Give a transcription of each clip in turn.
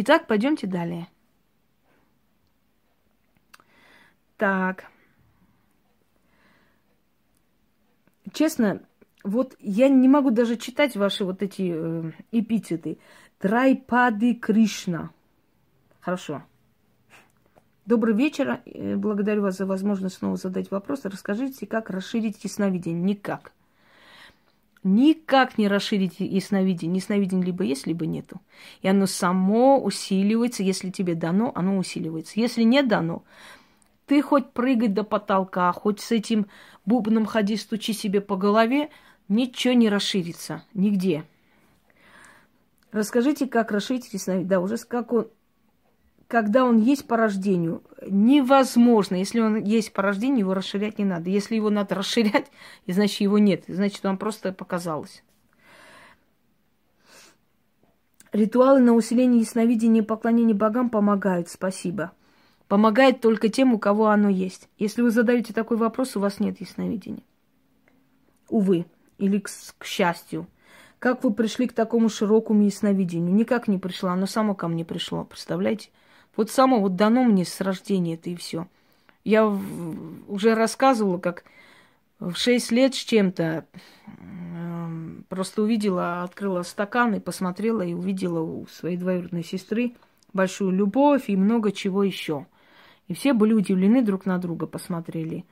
Итак, пойдемте далее. Так. Честно, вот я не могу даже читать ваши вот эти э, эпитеты. Трайпады Кришна. Хорошо. Добрый вечер. Э, благодарю вас за возможность снова задать вопрос. Расскажите, как расширить ясновидение? Никак. Никак не расширить ясновидение. Ясновидение либо есть, либо нету. И оно само усиливается. Если тебе дано, оно усиливается. Если не дано, ты хоть прыгать до потолка, хоть с этим бубном ходи, стучи себе по голове, ничего не расширится. Нигде. Расскажите, как расширить ясновидение. Да, уже как он, когда он есть по рождению. Невозможно. Если он есть по рождению, его расширять не надо. Если его надо расширять, значит его нет. Значит, вам просто показалось. Ритуалы на усиление ясновидения и поклонение богам помогают. Спасибо. Помогает только тем, у кого оно есть. Если вы задаете такой вопрос, у вас нет ясновидения. Увы, или к, к счастью. Как вы пришли к такому широкому ясновидению? Никак не пришла, оно само ко мне пришло, представляете? Вот само вот дано мне с рождения это и все. Я уже рассказывала, как в шесть лет с чем-то э, просто увидела, открыла стакан и посмотрела и увидела у своей двоюродной сестры большую любовь и много чего еще. И все были удивлены друг на друга, посмотрели.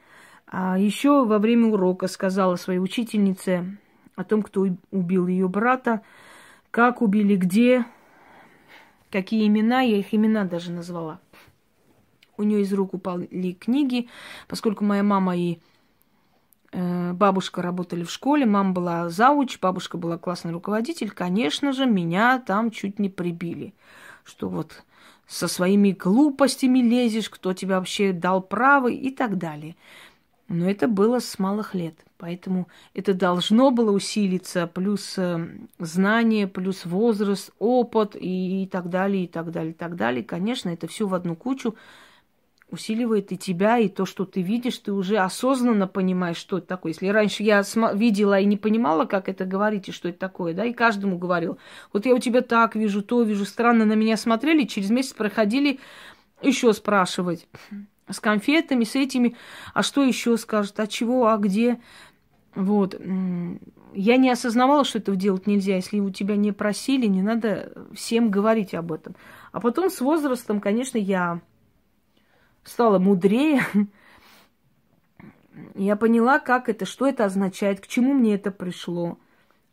А еще во время урока сказала своей учительнице о том, кто убил ее брата, как убили, где, какие имена, я их имена даже назвала. У нее из рук упали книги, поскольку моя мама и э, бабушка работали в школе, мама была зауч, бабушка была классный руководитель, конечно же, меня там чуть не прибили. Что вот со своими глупостями лезешь, кто тебе вообще дал право и так далее. Но это было с малых лет. Поэтому это должно было усилиться, плюс э, знание, плюс возраст, опыт и, и так далее, и так далее, и так далее. Конечно, это все в одну кучу усиливает и тебя, и то, что ты видишь, ты уже осознанно понимаешь, что это такое. Если раньше я видела и не понимала, как это говорить, и что это такое, да, и каждому говорил, вот я у тебя так вижу, то вижу, странно на меня смотрели, через месяц проходили еще спрашивать с конфетами, с этими, а что еще скажут, а чего, а где. Вот. Я не осознавала, что этого делать нельзя. Если у тебя не просили, не надо всем говорить об этом. А потом с возрастом, конечно, я стала мудрее. Я поняла, как это, что это означает, к чему мне это пришло.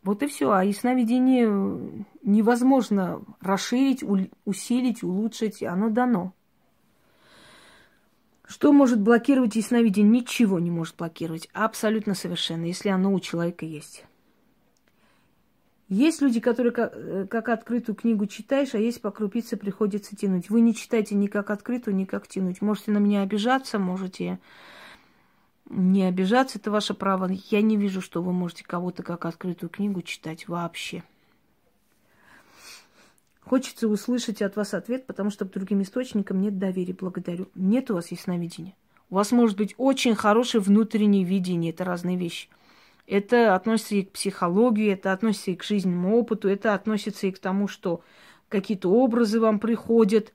Вот и все. А ясновидение невозможно расширить, усилить, улучшить. Оно дано. Что может блокировать ясновидение? Ничего не может блокировать. Абсолютно совершенно, если оно у человека есть. Есть люди, которые как, э, как открытую книгу читаешь, а есть по крупице приходится тянуть. Вы не читайте ни как открытую, ни как тянуть. Можете на меня обижаться, можете не обижаться, это ваше право. Я не вижу, что вы можете кого-то как открытую книгу читать вообще. Хочется услышать от вас ответ, потому что к другим источникам нет доверия. Благодарю. Нет у вас ясновидения. У вас может быть очень хорошее внутреннее видение. Это разные вещи. Это относится и к психологии, это относится и к жизненному опыту, это относится и к тому, что какие-то образы вам приходят,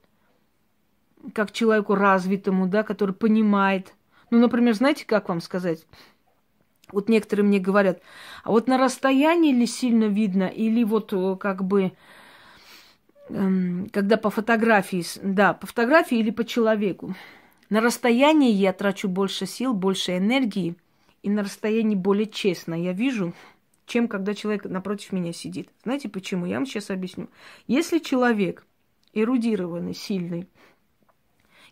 как человеку развитому, да, который понимает. Ну, например, знаете, как вам сказать? Вот некоторые мне говорят, а вот на расстоянии ли сильно видно, или вот э, как бы когда по фотографии, да, по фотографии или по человеку. На расстоянии я трачу больше сил, больше энергии, и на расстоянии более честно я вижу, чем когда человек напротив меня сидит. Знаете почему? Я вам сейчас объясню. Если человек эрудированный, сильный,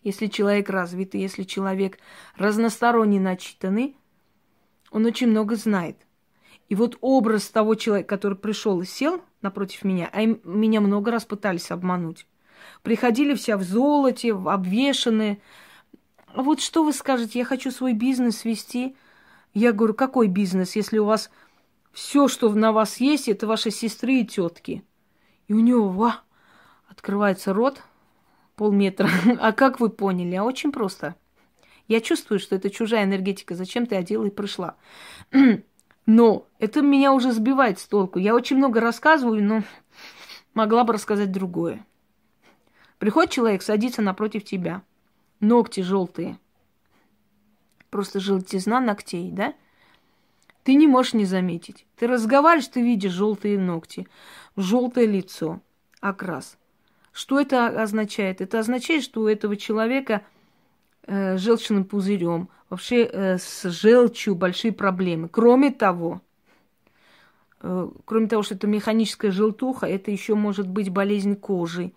если человек развитый, если человек разносторонне начитанный, он очень много знает. И вот образ того человека, который пришел и сел напротив меня, а им, меня много раз пытались обмануть. Приходили вся в золоте, обвешанные. Вот что вы скажете, я хочу свой бизнес вести. Я говорю, какой бизнес, если у вас все, что на вас есть, это ваши сестры и тетки. И у него, ва, открывается рот полметра. А как вы поняли? А очень просто. Я чувствую, что это чужая энергетика. Зачем ты одела и пришла? Но это меня уже сбивает с толку. Я очень много рассказываю, но могла бы рассказать другое. Приходит человек, садится напротив тебя. Ногти желтые. Просто желтизна ногтей, да? Ты не можешь не заметить. Ты разговариваешь, ты видишь желтые ногти, желтое лицо, окрас. Что это означает? Это означает, что у этого человека э, желчным пузырем, вообще э, с желчью большие проблемы. Кроме того, э, кроме того, что это механическая желтуха, это еще может быть болезнь кожи,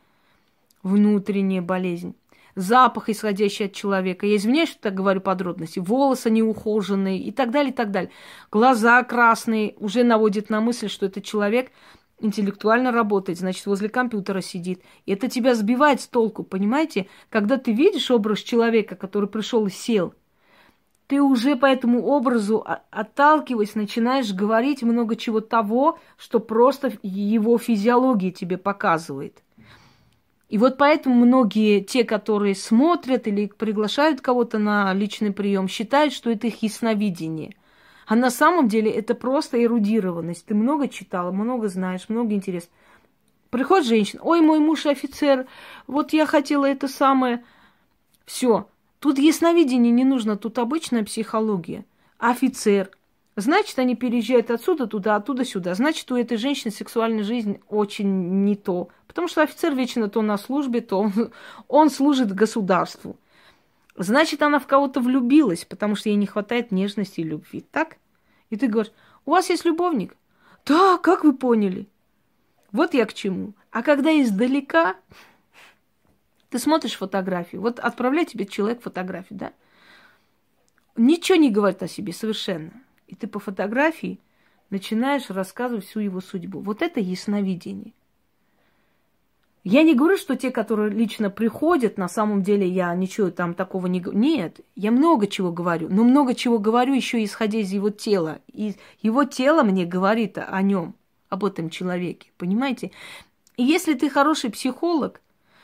внутренняя болезнь запах, исходящий от человека. Я извиняюсь, что так говорю подробности. Волосы неухоженные и так далее, и так далее. Глаза красные уже наводит на мысль, что этот человек интеллектуально работает, значит, возле компьютера сидит. И это тебя сбивает с толку, понимаете? Когда ты видишь образ человека, который пришел и сел, ты уже по этому образу, отталкиваясь, начинаешь говорить много чего того, что просто его физиология тебе показывает. И вот поэтому многие, те, которые смотрят или приглашают кого-то на личный прием, считают, что это их ясновидение. А на самом деле это просто эрудированность. Ты много читала, много знаешь, много интересно. Приходит женщина, ой, мой муж офицер, вот я хотела это самое. Все. Тут ясновидение не нужно, тут обычная психология. Офицер, Значит, они переезжают отсюда туда, оттуда сюда. Значит, у этой женщины сексуальная жизнь очень не то. Потому что офицер вечно то на службе, то он, он служит государству. Значит, она в кого-то влюбилась, потому что ей не хватает нежности и любви. Так? И ты говоришь, у вас есть любовник? Да, как вы поняли? Вот я к чему. А когда издалека, ты смотришь фотографию, вот отправляет тебе человек фотографию, да? Ничего не говорит о себе совершенно. И ты по фотографии начинаешь рассказывать всю его судьбу. Вот это ясновидение. Я не говорю, что те, которые лично приходят, на самом деле я ничего там такого не говорю. Нет, я много чего говорю, но много чего говорю еще исходя из его тела. И его тело мне говорит о нем, об этом человеке, понимаете? И если ты хороший психолог,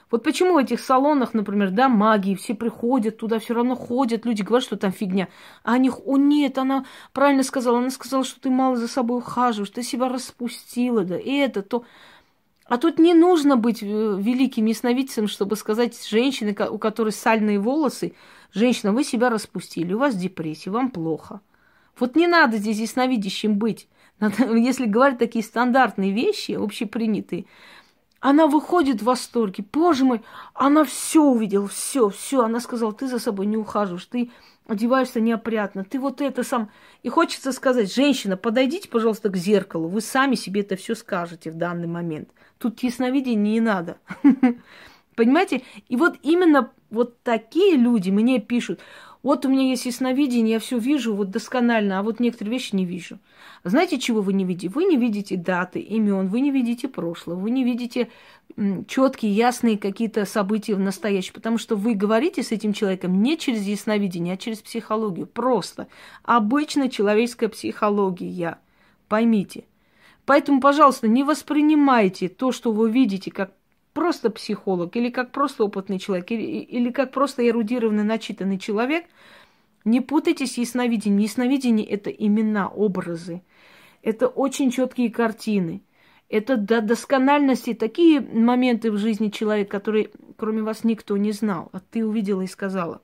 вот почему в этих салонах, например, да, магии, все приходят туда, все равно ходят, люди говорят, что там фигня. А они, о нет, она правильно сказала, она сказала, что ты мало за собой ухаживаешь, ты себя распустила, да, и это, то. А тут не нужно быть э, великим ясновидцем, чтобы сказать женщине, у которой сальные волосы, женщина, вы себя распустили, у вас депрессия, вам плохо. Вот не надо здесь ясновидящим быть. Надо, если говорить такие стандартные вещи, общепринятые, она выходит в восторге. Боже мой, она все увидела, все, все. Она сказала, ты за собой не ухаживаешь, ты одеваешься неопрятно, ты вот это сам. И хочется сказать, женщина, подойдите, пожалуйста, к зеркалу, вы сами себе это все скажете в данный момент. Тут ясновидение не надо. Понимаете? И вот именно вот такие люди мне пишут, вот у меня есть ясновидение, я все вижу вот досконально, а вот некоторые вещи не вижу. Знаете, чего вы не видите? Вы не видите даты, имен, вы не видите прошлого, вы не видите четкие, ясные какие-то события в настоящем, потому что вы говорите с этим человеком не через ясновидение, а через психологию. Просто обычная человеческая психология. Поймите. Поэтому, пожалуйста, не воспринимайте то, что вы видите, как просто психолог, или как просто опытный человек, или, или как просто эрудированный, начитанный человек, не путайтесь с ясновидением. Ясновидение – это имена, образы. Это очень четкие картины. Это до доскональности такие моменты в жизни человека, которые кроме вас никто не знал, а ты увидела и сказала.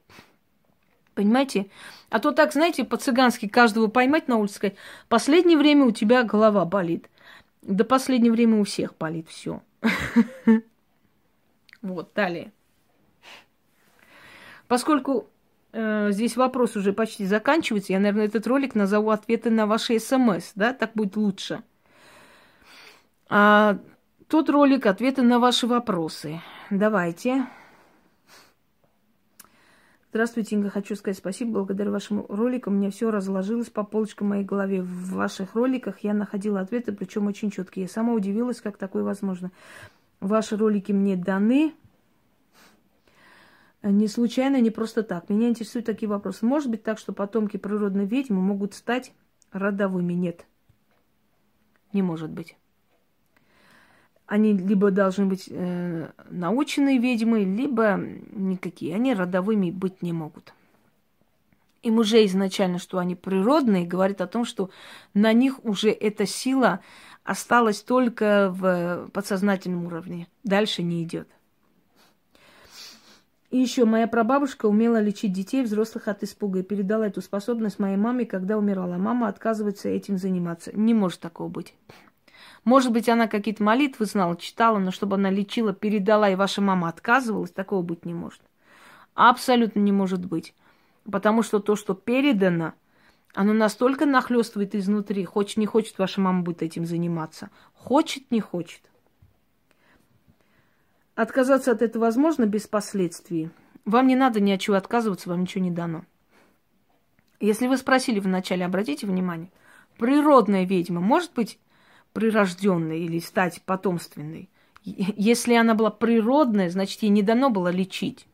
Понимаете? А то так, знаете, по-цыгански каждого поймать на улице сказать, последнее время у тебя голова болит. До последнее время у всех болит все. Вот, далее. Поскольку э, здесь вопрос уже почти заканчивается, я, наверное, этот ролик назову ответы на ваши смс, да, так будет лучше. А тот ролик ответы на ваши вопросы. Давайте. Здравствуйте, Инга. Хочу сказать спасибо. Благодаря вашему ролику у меня все разложилось по полочкам в моей голове. В ваших роликах я находила ответы, причем очень четкие. Я сама удивилась, как такое возможно. Ваши ролики мне даны. Не случайно, не просто так. Меня интересуют такие вопросы. Может быть так, что потомки природной ведьмы могут стать родовыми? Нет. Не может быть. Они либо должны быть э, наученные ведьмы, либо никакие. Они родовыми быть не могут. Им уже изначально, что они природные, говорит о том, что на них уже эта сила осталась только в подсознательном уровне. Дальше не идет. И еще моя прабабушка умела лечить детей взрослых от испуга и передала эту способность моей маме, когда умирала. Мама отказывается этим заниматься. Не может такого быть. Может быть, она какие-то молитвы знала, читала, но чтобы она лечила, передала, и ваша мама отказывалась, такого быть не может. Абсолютно не может быть. Потому что то, что передано, оно настолько нахлестывает изнутри. Хочет, не хочет, ваша мама будет этим заниматься. Хочет, не хочет. Отказаться от этого возможно без последствий. Вам не надо ни от чего отказываться, вам ничего не дано. Если вы спросили вначале, обратите внимание, природная ведьма может быть прирожденной или стать потомственной? Если она была природная, значит, ей не дано было лечить.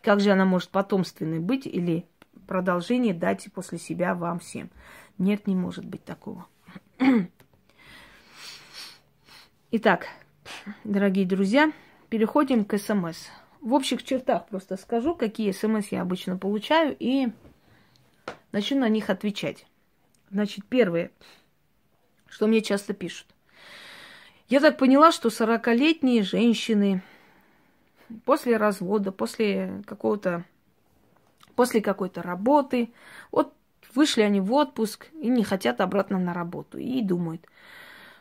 Как же она может потомственной быть или продолжение дать после себя вам всем? Нет, не может быть такого. Итак, дорогие друзья, переходим к СМС. В общих чертах просто скажу, какие СМС я обычно получаю, и начну на них отвечать. Значит, первое, что мне часто пишут. Я так поняла, что 40-летние женщины после развода, после какого-то, после какой-то работы, вот вышли они в отпуск и не хотят обратно на работу. И думают,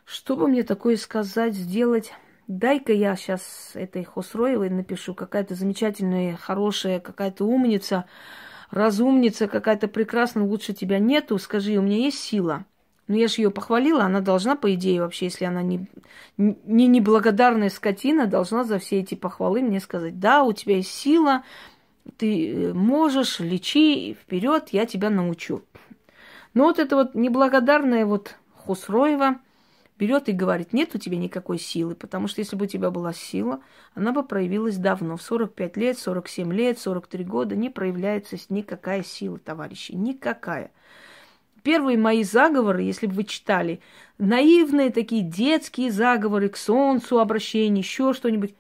что бы мне такое сказать, сделать, дай-ка я сейчас этой Хосроевой напишу, какая-то замечательная, хорошая, какая-то умница, разумница, какая-то прекрасная, лучше тебя нету, скажи, у меня есть сила. Ну, я же ее похвалила, она должна, по идее, вообще, если она не, не неблагодарная скотина, должна за все эти похвалы мне сказать, да, у тебя есть сила, ты э, можешь, лечи, вперед, я тебя научу. Но вот это вот неблагодарная вот Хусроева – берет и говорит, нет у тебя никакой силы, потому что если бы у тебя была сила, она бы проявилась давно, в 45 лет, 47 лет, 43 года, не проявляется никакая сила, товарищи, никакая. Первые мои заговоры, если бы вы читали, наивные такие детские заговоры к солнцу, обращение, еще что-нибудь,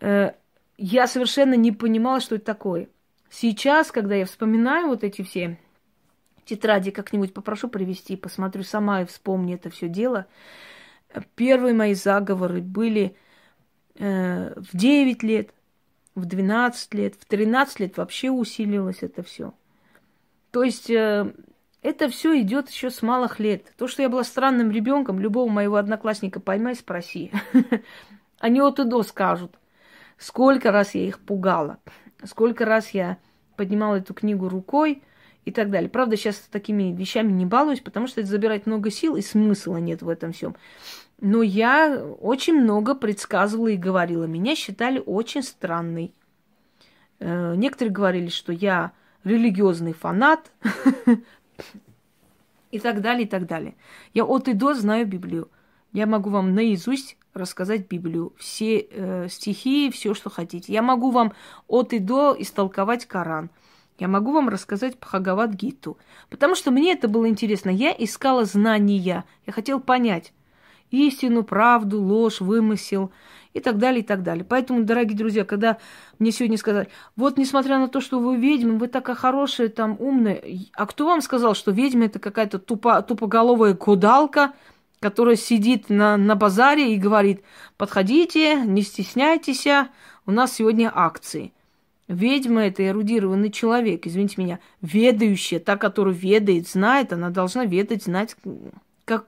э, я совершенно не понимала, что это такое. Сейчас, когда я вспоминаю вот эти все тетради как-нибудь попрошу привести, посмотрю сама и вспомню это все дело. Первые мои заговоры были э, в 9 лет, в 12 лет, в 13 лет вообще усилилось это все. То есть э, это все идет еще с малых лет. То, что я была странным ребенком, любого моего одноклассника поймай, спроси. Они от и до скажут, сколько раз я их пугала, сколько раз я поднимала эту книгу рукой, и так далее. Правда, сейчас такими вещами не балуюсь, потому что это забирает много сил, и смысла нет в этом всем. Но я очень много предсказывала и говорила. Меня считали очень странной. Э, некоторые говорили, что я религиозный фанат и так далее, и так далее. Я от и до знаю Библию. Я могу вам наизусть рассказать Библию, все э, стихи, все, что хотите. Я могу вам от и до истолковать Коран – я могу вам рассказать Бхагават Гиту, потому что мне это было интересно. Я искала знания, я хотела понять истину, правду, ложь, вымысел и так далее, и так далее. Поэтому, дорогие друзья, когда мне сегодня сказали, вот несмотря на то, что вы ведьмы, вы такая хорошая, там, умная, а кто вам сказал, что ведьма это какая-то тупо, тупоголовая кудалка, которая сидит на, на базаре и говорит, подходите, не стесняйтесь, у нас сегодня акции. Ведьма – это эрудированный человек, извините меня, ведающая, та, которая ведает, знает, она должна ведать, знать, как,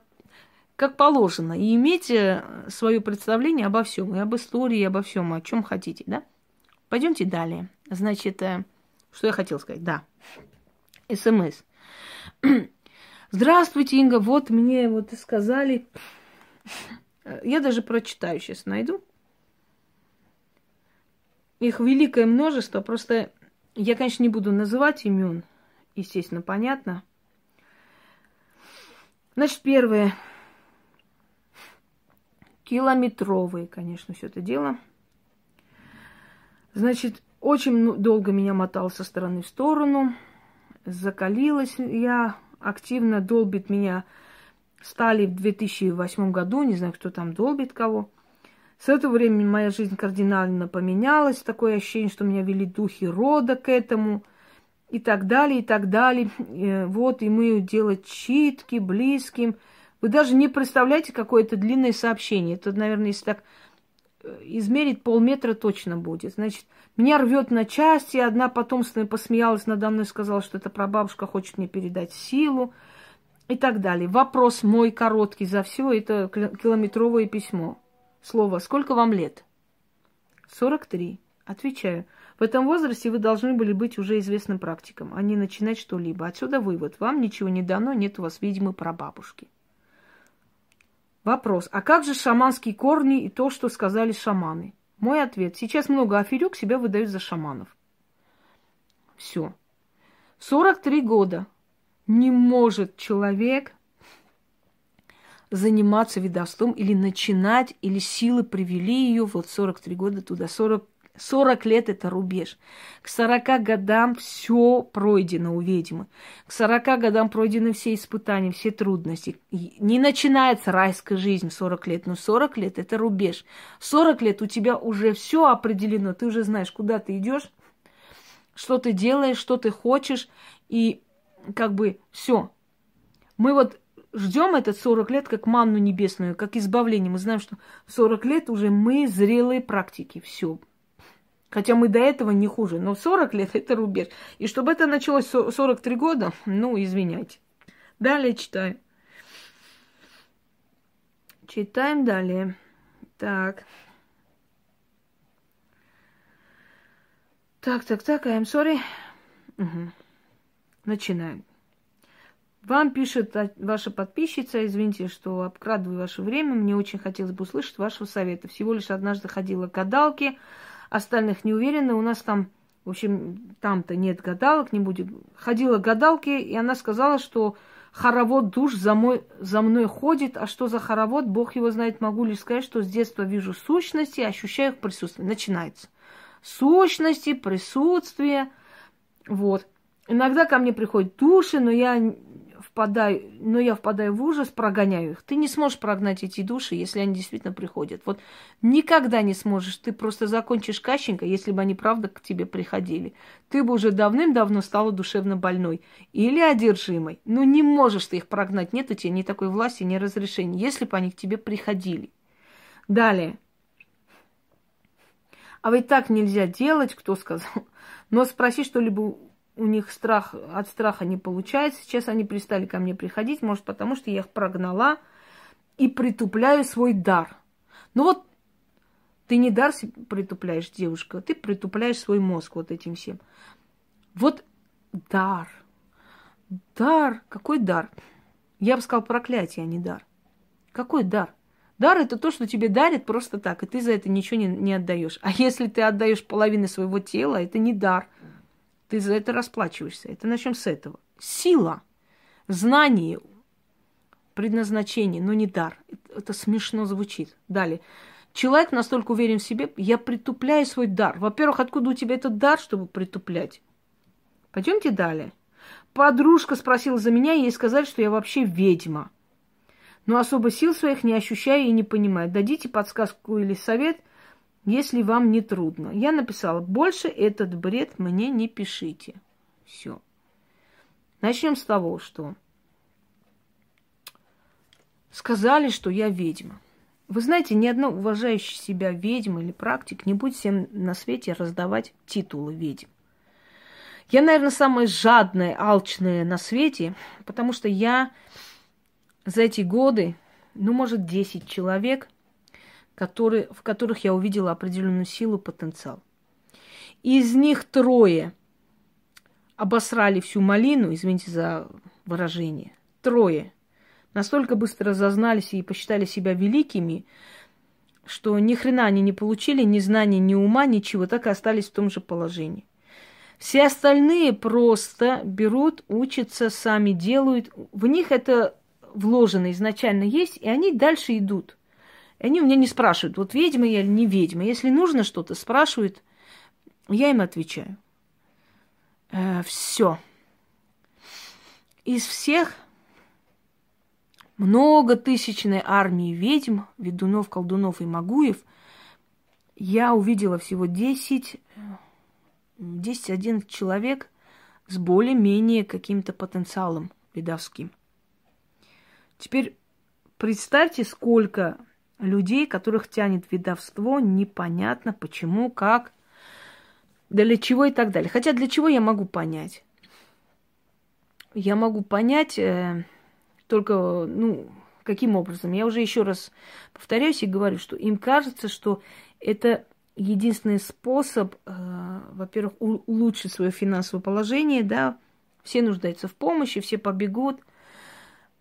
как положено, и иметь э, свое представление обо всем, и об истории, и обо всем, о чем хотите, да? Пойдемте далее. Значит, э, что я хотела сказать? Да. СМС. Здравствуйте, Инга, вот мне вот сказали. Я даже прочитаю сейчас, найду. Их великое множество, просто я, конечно, не буду называть имен, естественно, понятно. Значит, первое. Километровые, конечно, все это дело. Значит, очень долго меня мотал со стороны в сторону. Закалилась я активно, долбит меня стали в 2008 году, не знаю, кто там долбит кого. С этого времени моя жизнь кардинально поменялась. Такое ощущение, что меня вели духи рода к этому. И так далее, и так далее. И вот, и мы делать читки близким. Вы даже не представляете, какое это длинное сообщение. Это, наверное, если так измерить полметра точно будет. Значит, меня рвет на части. Одна потомственная посмеялась надо мной, сказала, что это прабабушка хочет мне передать силу и так далее. Вопрос мой короткий за все, это километровое письмо. Слово «Сколько вам лет?» 43. Отвечаю. В этом возрасте вы должны были быть уже известным практиком, а не начинать что-либо. Отсюда вывод. Вам ничего не дано, нет у вас, видимо, прабабушки. Вопрос. А как же шаманские корни и то, что сказали шаманы? Мой ответ. Сейчас много аферюк себя выдают за шаманов. Все. 43 года не может человек заниматься ведовством или начинать, или силы привели ее вот 43 года туда, 40, 40 лет это рубеж. К 40 годам все пройдено у ведьмы. К 40 годам пройдены все испытания, все трудности. Не начинается райская жизнь в 40 лет, но 40 лет это рубеж. 40 лет у тебя уже все определено, ты уже знаешь, куда ты идешь, что ты делаешь, что ты хочешь, и как бы все. Мы вот ждем этот 40 лет как манну небесную, как избавление. Мы знаем, что 40 лет уже мы зрелые практики. Все. Хотя мы до этого не хуже. Но 40 лет это рубеж. И чтобы это началось 43 года, ну, извиняйте. Далее читаем. Читаем далее. Так. Так, так, так, I'm sorry. Угу. Начинаем. Вам пишет ваша подписчица, извините, что обкрадываю ваше время, мне очень хотелось бы услышать вашего совета. Всего лишь однажды ходила к гадалке, остальных не уверена, у нас там, в общем, там-то нет гадалок, не будет. Ходила к гадалке, и она сказала, что хоровод душ за, мой, за мной ходит. А что за хоровод, Бог его знает, могу лишь сказать, что с детства вижу сущности, ощущаю их присутствие. Начинается. Сущности, присутствие, вот. Иногда ко мне приходят души, но я впадаю, но я впадаю в ужас, прогоняю их. Ты не сможешь прогнать эти души, если они действительно приходят. Вот никогда не сможешь. Ты просто закончишь Кащенко, если бы они правда к тебе приходили. Ты бы уже давным-давно стала душевно больной или одержимой. Но не можешь ты их прогнать. Нет у тебя ни такой власти, ни разрешения, если бы они к тебе приходили. Далее. А ведь так нельзя делать, кто сказал. Но спроси что-либо у них страх, от страха не получается. Сейчас они перестали ко мне приходить, может, потому что я их прогнала и притупляю свой дар. Ну вот ты не дар притупляешь, девушка, ты притупляешь свой мозг вот этим всем. Вот дар. Дар. Какой дар? Я бы сказал проклятие, а не дар. Какой дар? Дар это то, что тебе дарят просто так, и ты за это ничего не, не отдаешь. А если ты отдаешь половину своего тела, это не дар – ты за это расплачиваешься. Это начнем с этого. Сила, знание, предназначение, но не дар. Это смешно звучит. Далее. Человек настолько уверен в себе, я притупляю свой дар. Во-первых, откуда у тебя этот дар, чтобы притуплять? Пойдемте далее. Подружка спросила за меня, ей сказали, что я вообще ведьма. Но особо сил своих не ощущаю и не понимаю. Дадите подсказку или совет, если вам не трудно. Я написала, больше этот бред мне не пишите. Все. Начнем с того, что сказали, что я ведьма. Вы знаете, ни одна уважающая себя ведьма или практик не будет всем на свете раздавать титулы ведьм. Я, наверное, самая жадная, алчная на свете, потому что я за эти годы, ну, может, 10 человек – которые, в которых я увидела определенную силу, потенциал. Из них трое обосрали всю малину, извините за выражение. Трое. Настолько быстро зазнались и посчитали себя великими, что ни хрена они не получили, ни знаний, ни ума, ничего, так и остались в том же положении. Все остальные просто берут, учатся, сами делают. В них это вложено изначально есть, и они дальше идут. И они у меня не спрашивают, вот ведьма я или не ведьма. Если нужно что-то, спрашивают, я им отвечаю. Э, все. Из всех многотысячной армии ведьм, ведунов, колдунов и магуев, я увидела всего 10, 10-11 человек с более-менее каким-то потенциалом ведовским. Теперь представьте, сколько людей, которых тянет ведовство, непонятно почему, как, для чего и так далее. Хотя для чего я могу понять? Я могу понять э, только, ну, каким образом. Я уже еще раз повторяюсь и говорю, что им кажется, что это единственный способ, э, во-первых, улучшить свое финансовое положение, да, все нуждаются в помощи, все побегут.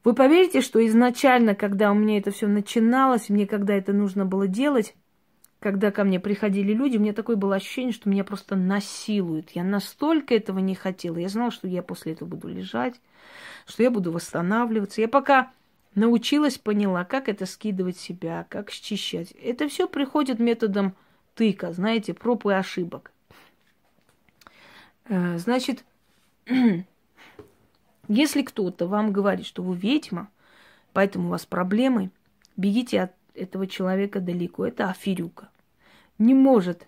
Вы поверите, что изначально, когда у меня это все начиналось, мне когда это нужно было делать, когда ко мне приходили люди, у меня такое было ощущение, что меня просто насилуют. Я настолько этого не хотела. Я знала, что я после этого буду лежать, что я буду восстанавливаться. Я пока научилась, поняла, как это скидывать себя, как счищать. Это все приходит методом тыка, знаете, проб и ошибок. Э, Значит, если кто-то вам говорит, что вы ведьма, поэтому у вас проблемы, бегите от этого человека далеко. Это аферюка. Не может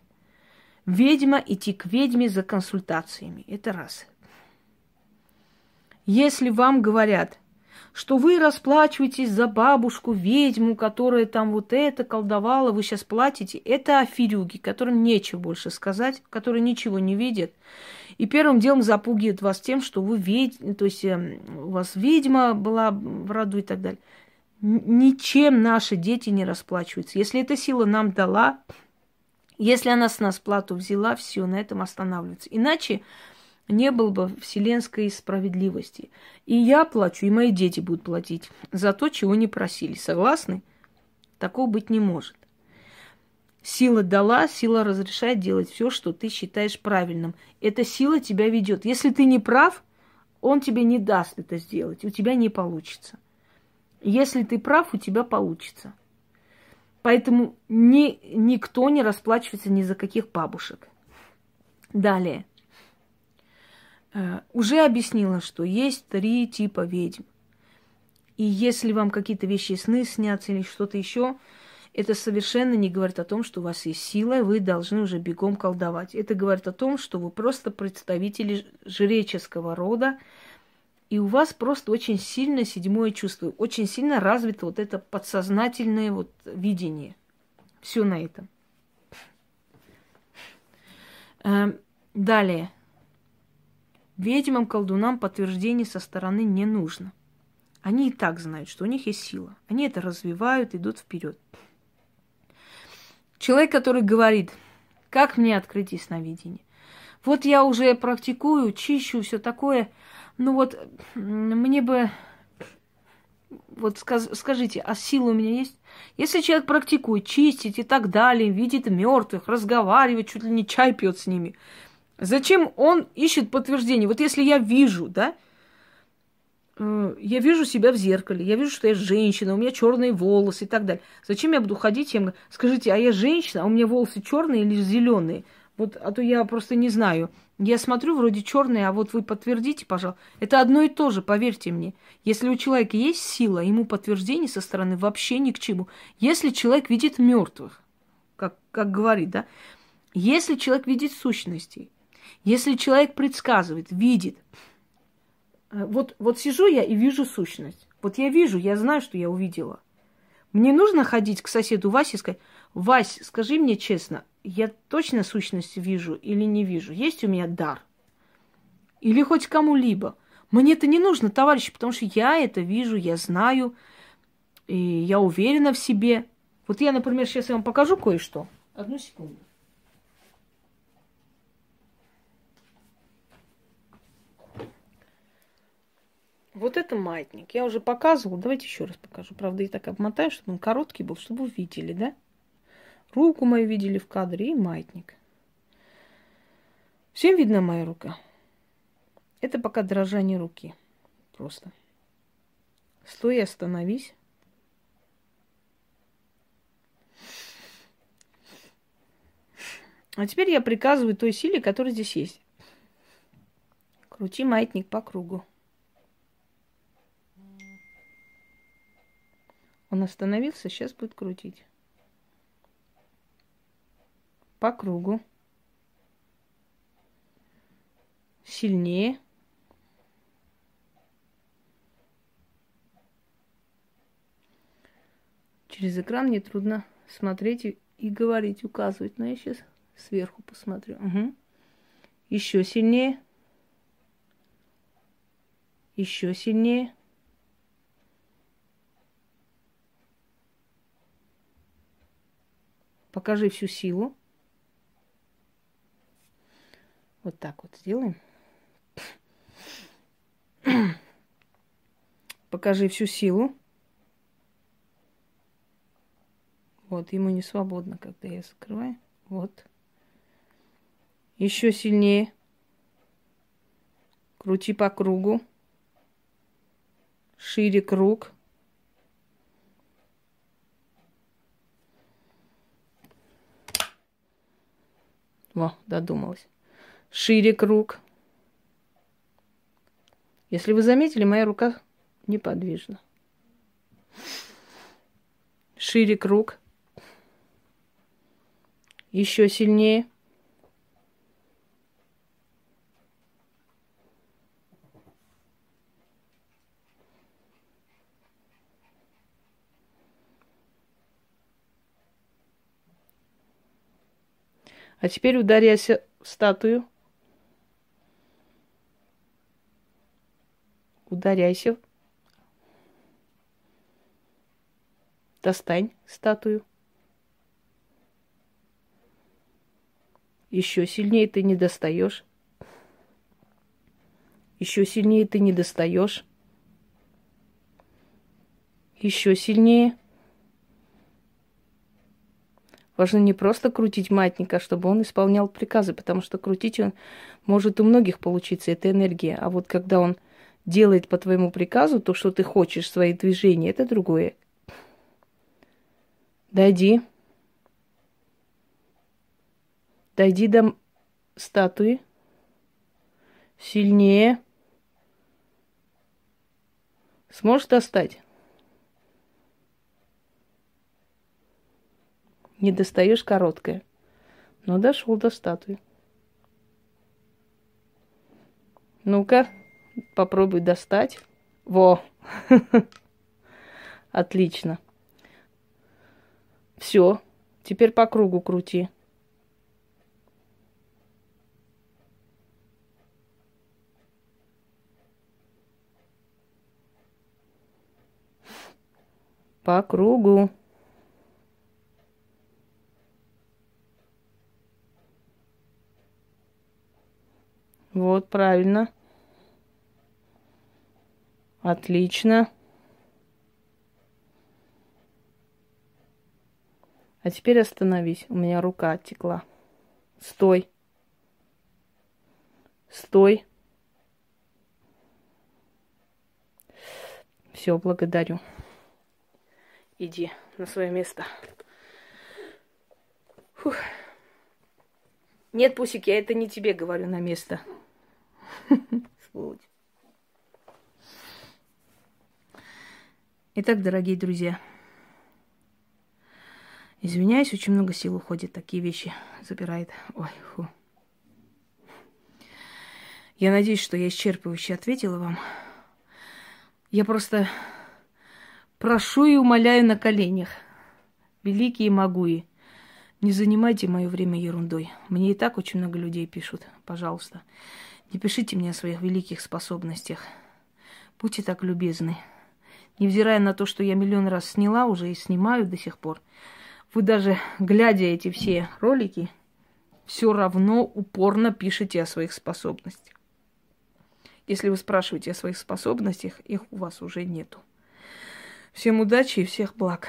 ведьма идти к ведьме за консультациями. Это раз. Если вам говорят, что вы расплачиваетесь за бабушку, ведьму, которая там вот это колдовала, вы сейчас платите, это аферюги, которым нечего больше сказать, которые ничего не видят. И первым делом запугивают вас тем, что вы ведьма, то есть э, у вас ведьма была в роду и так далее. Ничем наши дети не расплачиваются. Если эта сила нам дала, если она с нас плату взяла, все, на этом останавливается. Иначе не было бы вселенской справедливости. И я плачу, и мои дети будут платить за то, чего не просили. Согласны? Такого быть не может. Сила дала, сила разрешает делать все, что ты считаешь правильным. Эта сила тебя ведет. Если ты не прав, он тебе не даст это сделать, у тебя не получится. Если ты прав, у тебя получится. Поэтому ни, никто не расплачивается ни за каких бабушек. Далее. Э, Уже объяснила, что есть три типа ведьм. И если вам какие-то вещи сны снятся или что-то еще, это совершенно не говорит о том, что у вас есть сила, и вы должны уже бегом колдовать. Это говорит о том, что вы просто представители жреческого рода, и у вас просто очень сильно седьмое чувство, очень сильно развито вот это подсознательное вот видение. Все на этом. Эм, Далее. Ведьмам, колдунам подтверждение со стороны не нужно. Они и так знают, что у них есть сила. Они это развивают, идут вперед. Человек, который говорит, как мне открыть ясновидение? Вот я уже практикую, чищу, все такое. Ну вот мне бы... Вот скажите, а сила у меня есть? Если человек практикует, чистить и так далее, видит мертвых, разговаривает, чуть ли не чай пьет с ними, зачем он ищет подтверждение? Вот если я вижу, да, я вижу себя в зеркале, я вижу, что я женщина, у меня черные волосы и так далее. Зачем я буду ходить и скажите, а я женщина, а у меня волосы черные или зеленые? Вот, а то я просто не знаю. Я смотрю, вроде черные, а вот вы подтвердите, пожалуйста. Это одно и то же, поверьте мне. Если у человека есть сила, ему подтверждение со стороны вообще ни к чему. Если человек видит мертвых, как, как говорит, да, если человек видит сущностей, если человек предсказывает, видит, вот, вот сижу я и вижу сущность. Вот я вижу, я знаю, что я увидела. Мне нужно ходить к соседу Васе и сказать, Вась, скажи мне честно, я точно сущность вижу или не вижу? Есть у меня дар? Или хоть кому-либо? Мне это не нужно, товарищи, потому что я это вижу, я знаю, и я уверена в себе. Вот я, например, сейчас я вам покажу кое-что. Одну секунду. Вот это маятник. Я уже показывала. Давайте еще раз покажу. Правда, я так обмотаю, чтобы он короткий был, чтобы вы видели, да? Руку мою видели в кадре и маятник. Всем видна моя рука? Это пока дрожание руки. Просто. Стой остановись. А теперь я приказываю той силе, которая здесь есть. Крути маятник по кругу. Он остановился, сейчас будет крутить. По кругу. Сильнее. Через экран мне трудно смотреть и, и говорить, указывать. Но я сейчас сверху посмотрю. Угу. Еще сильнее. Еще сильнее. Покажи всю силу. Вот так вот сделаем. Покажи всю силу. Вот, ему не свободно, когда я закрываю. Вот. Еще сильнее. Крути по кругу. Шире круг. Во, додумалась. Шире круг. Если вы заметили, моя рука неподвижна. Шире круг. Еще сильнее. А теперь ударяйся в статую. Ударяйся. Достань статую. Еще сильнее ты не достаешь. Еще сильнее ты не достаешь. Еще сильнее. Важно не просто крутить матника, чтобы он исполнял приказы, потому что крутить он может у многих получиться, это энергия. А вот когда он делает по твоему приказу то, что ты хочешь, свои движения, это другое. Дойди. Дойди до статуи. Сильнее. Сможешь достать? Не достаешь короткое. Но дошел до статуи. Ну-ка, попробуй достать. Во! Отлично. Все. Теперь по кругу крути. По кругу. Вот, правильно. Отлично. А теперь остановись. У меня рука оттекла. Стой. Стой. Все, благодарю. Иди на свое место. Фух. Нет, Пусик, я это не тебе говорю на место. Итак, дорогие друзья, извиняюсь, очень много сил уходит, такие вещи забирает. Ой, фу. Я надеюсь, что я исчерпывающе ответила вам. Я просто прошу и умоляю на коленях, великие могуи, не занимайте мое время ерундой. Мне и так очень много людей пишут. Пожалуйста, не пишите мне о своих великих способностях. Будьте так любезны. Невзирая на то, что я миллион раз сняла уже и снимаю до сих пор, вы даже, глядя эти все ролики, все равно упорно пишете о своих способностях. Если вы спрашиваете о своих способностях, их у вас уже нету. Всем удачи и всех благ.